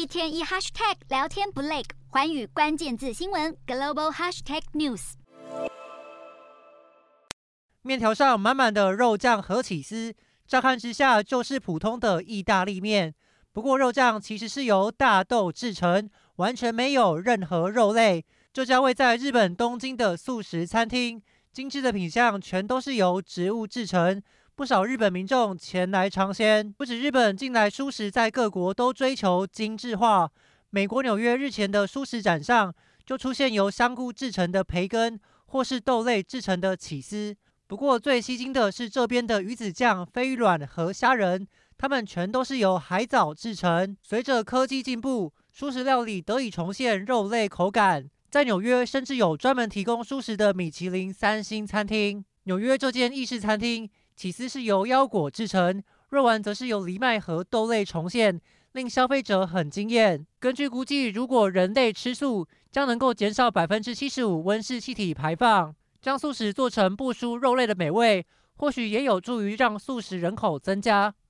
一天一 hashtag 聊天不累，寰宇关键字新闻 global hashtag news。面条上满满的肉酱和起司，乍看之下就是普通的意大利面。不过肉酱其实是由大豆制成，完全没有任何肉类。这家位在日本东京的素食餐厅，精致的品相全都是由植物制成。不少日本民众前来尝鲜。不止日本，近来蔬食在各国都追求精致化。美国纽约日前的蔬食展上，就出现由香菇制成的培根，或是豆类制成的起司。不过最吸睛的是这边的鱼子酱、飞鱼卵和虾仁。它们全都是由海藻制成。随着科技进步，蔬食料理得以重现肉类口感。在纽约，甚至有专门提供蔬食的米其林三星餐厅。纽约这间意式餐厅，起司是由腰果制成，肉丸则是由藜麦和豆类重现，令消费者很惊艳。根据估计，如果人类吃素，将能够减少百分之七十五温室气体排放。将素食做成不输肉类的美味，或许也有助于让素食人口增加。